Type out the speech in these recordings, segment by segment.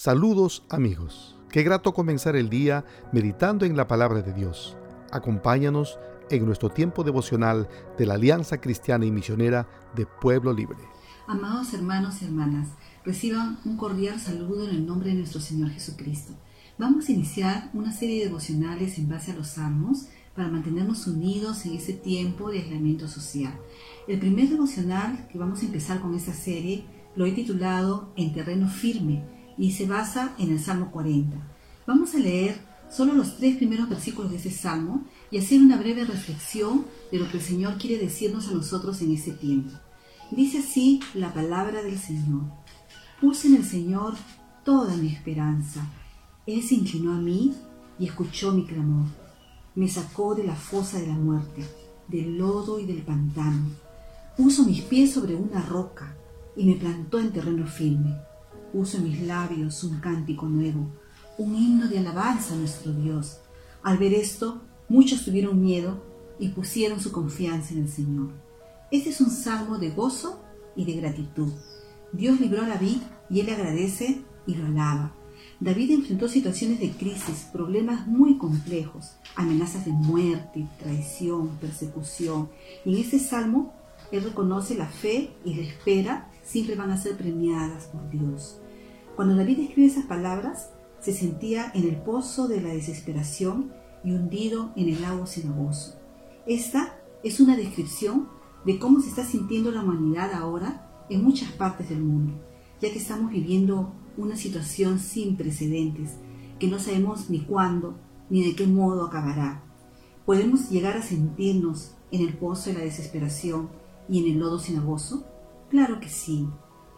Saludos amigos. Qué grato comenzar el día meditando en la palabra de Dios. Acompáñanos en nuestro tiempo devocional de la Alianza Cristiana y Misionera de Pueblo Libre. Amados hermanos y hermanas, reciban un cordial saludo en el nombre de nuestro Señor Jesucristo. Vamos a iniciar una serie de devocionales en base a los salmos para mantenernos unidos en ese tiempo de aislamiento social. El primer devocional que vamos a empezar con esta serie lo he titulado En terreno firme y se basa en el Salmo 40. Vamos a leer solo los tres primeros versículos de ese salmo y hacer una breve reflexión de lo que el Señor quiere decirnos a nosotros en ese tiempo. Dice así la palabra del Señor. Puse en el Señor toda mi esperanza. Él se inclinó a mí y escuchó mi clamor. Me sacó de la fosa de la muerte, del lodo y del pantano. Puso mis pies sobre una roca y me plantó en terreno firme puso en mis labios un cántico nuevo, un himno de alabanza a nuestro Dios. Al ver esto, muchos tuvieron miedo y pusieron su confianza en el Señor. Este es un salmo de gozo y de gratitud. Dios libró a David y él le agradece y lo alaba. David enfrentó situaciones de crisis, problemas muy complejos, amenazas de muerte, traición, persecución. En este salmo él reconoce la fe y la espera siempre van a ser premiadas por Dios. Cuando David escribe esas palabras, se sentía en el pozo de la desesperación y hundido en el lago cenagoso. Esta es una descripción de cómo se está sintiendo la humanidad ahora en muchas partes del mundo, ya que estamos viviendo una situación sin precedentes, que no sabemos ni cuándo ni de qué modo acabará. ¿Podemos llegar a sentirnos en el pozo de la desesperación y en el lodo cenagoso? Claro que sí.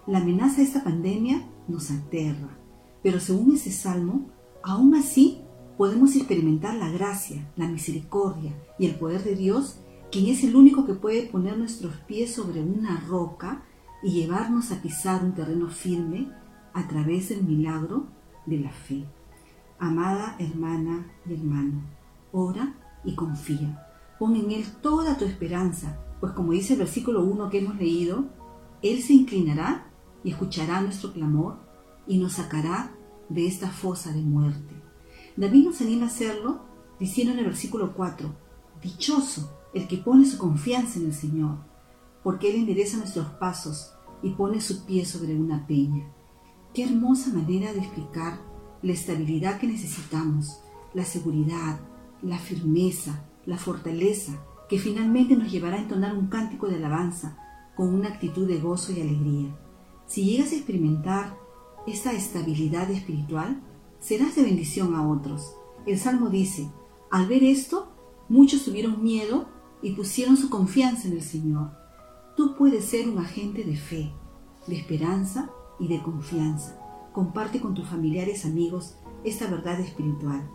La amenaza de esta pandemia nos aterra, pero según ese salmo, aún así podemos experimentar la gracia, la misericordia y el poder de Dios, quien es el único que puede poner nuestros pies sobre una roca y llevarnos a pisar un terreno firme a través del milagro de la fe. Amada hermana y hermano, ora y confía. Pon en Él toda tu esperanza, pues como dice el versículo 1 que hemos leído, él se inclinará y escuchará nuestro clamor y nos sacará de esta fosa de muerte. David nos anima a hacerlo diciendo en el versículo 4, Dichoso el que pone su confianza en el Señor, porque Él endereza nuestros pasos y pone su pie sobre una peña. Qué hermosa manera de explicar la estabilidad que necesitamos, la seguridad, la firmeza, la fortaleza, que finalmente nos llevará a entonar un cántico de alabanza con una actitud de gozo y alegría. Si llegas a experimentar esta estabilidad espiritual, serás de bendición a otros. El Salmo dice, al ver esto, muchos tuvieron miedo y pusieron su confianza en el Señor. Tú puedes ser un agente de fe, de esperanza y de confianza. Comparte con tus familiares amigos esta verdad espiritual.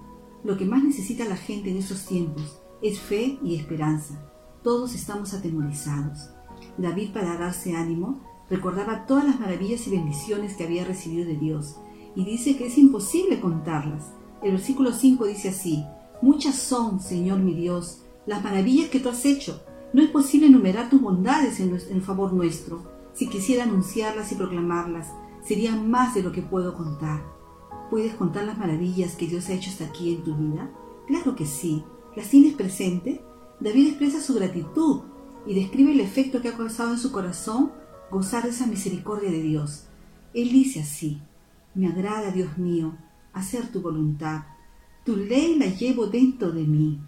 Lo que más necesita la gente en estos tiempos es fe y esperanza. Todos estamos atemorizados. David, para darse ánimo, recordaba todas las maravillas y bendiciones que había recibido de Dios, y dice que es imposible contarlas. El versículo 5 dice así, Muchas son, Señor mi Dios, las maravillas que tú has hecho. No es posible enumerar tus bondades en, favor nuestro. Si quisiera anunciarlas y proclamarlas, sería más de lo que puedo contar. ¿Puedes contar las maravillas que Dios ha hecho hasta aquí en tu vida? Claro que sí. ¿Las tienes presente? David expresa su gratitud y describe el efecto que ha causado en su corazón gozar de esa misericordia de Dios. Él dice así, me agrada, Dios mío, hacer tu voluntad. Tu ley la llevo dentro de mí.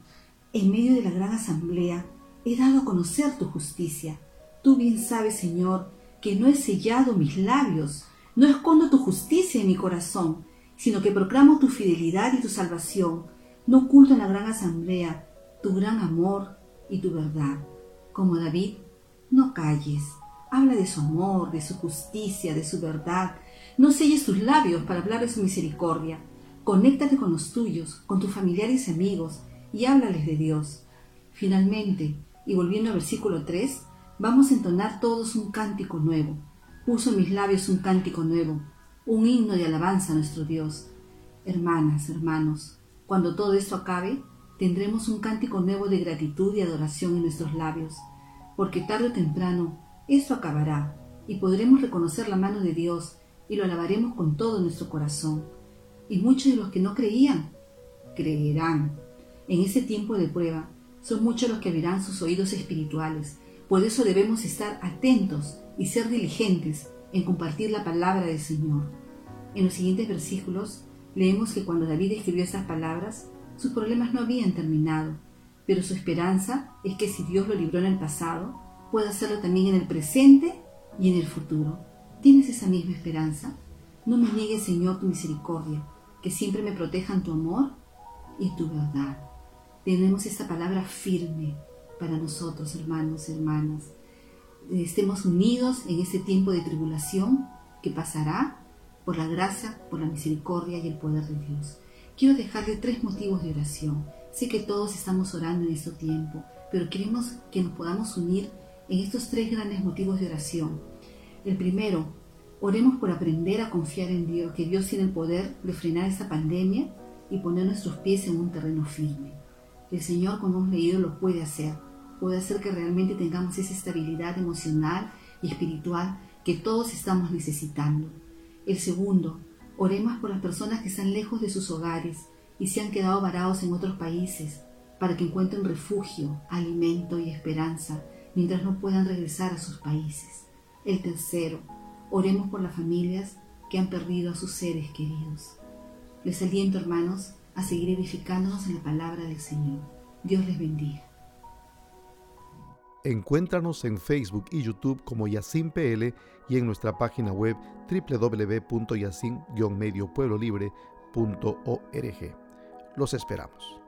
En medio de la gran asamblea he dado a conocer tu justicia. Tú bien sabes, Señor, que no he sellado mis labios, no escondo tu justicia en mi corazón, sino que proclamo tu fidelidad y tu salvación. No oculto en la gran asamblea tu gran amor y tu verdad como David, no calles. Habla de su amor, de su justicia, de su verdad. No selles tus labios para hablar de su misericordia. Conéctate con los tuyos, con tus familiares y amigos, y háblales de Dios. Finalmente, y volviendo al versículo 3, vamos a entonar todos un cántico nuevo. Puso en mis labios un cántico nuevo, un himno de alabanza a nuestro Dios. Hermanas, hermanos, cuando todo esto acabe, tendremos un cántico nuevo de gratitud y adoración en nuestros labios, porque tarde o temprano esto acabará y podremos reconocer la mano de Dios y lo alabaremos con todo nuestro corazón. Y muchos de los que no creían, creerán. En ese tiempo de prueba, son muchos los que abrirán sus oídos espirituales. Por eso debemos estar atentos y ser diligentes en compartir la palabra del Señor. En los siguientes versículos leemos que cuando David escribió estas palabras, sus problemas no habían terminado, pero su esperanza es que si Dios lo libró en el pasado, pueda hacerlo también en el presente y en el futuro. ¿Tienes esa misma esperanza? No me niegues, Señor, tu misericordia, que siempre me protejan tu amor y tu verdad. Tenemos esta palabra firme para nosotros, hermanos hermanas. Estemos unidos en este tiempo de tribulación que pasará por la gracia, por la misericordia y el poder de Dios. Quiero dejarle tres motivos de oración. Sé que todos estamos orando en este tiempo, pero queremos que nos podamos unir en estos tres grandes motivos de oración. El primero, oremos por aprender a confiar en Dios, que Dios tiene el poder de frenar esta pandemia y poner nuestros pies en un terreno firme. El Señor, como hemos leído, lo puede hacer. Puede hacer que realmente tengamos esa estabilidad emocional y espiritual que todos estamos necesitando. El segundo, oremos por las personas que están lejos de sus hogares y se han quedado varados en otros países para que encuentren refugio, alimento y esperanza mientras no puedan regresar a sus países. El tercero, oremos por las familias que han perdido a sus seres queridos. Les aliento, hermanos, a seguir edificándonos en la palabra del Señor. Dios les bendiga. Encuéntranos en Facebook y YouTube como YacinPL y en nuestra página web www.yacin-mediopueblolibre.org. Los esperamos.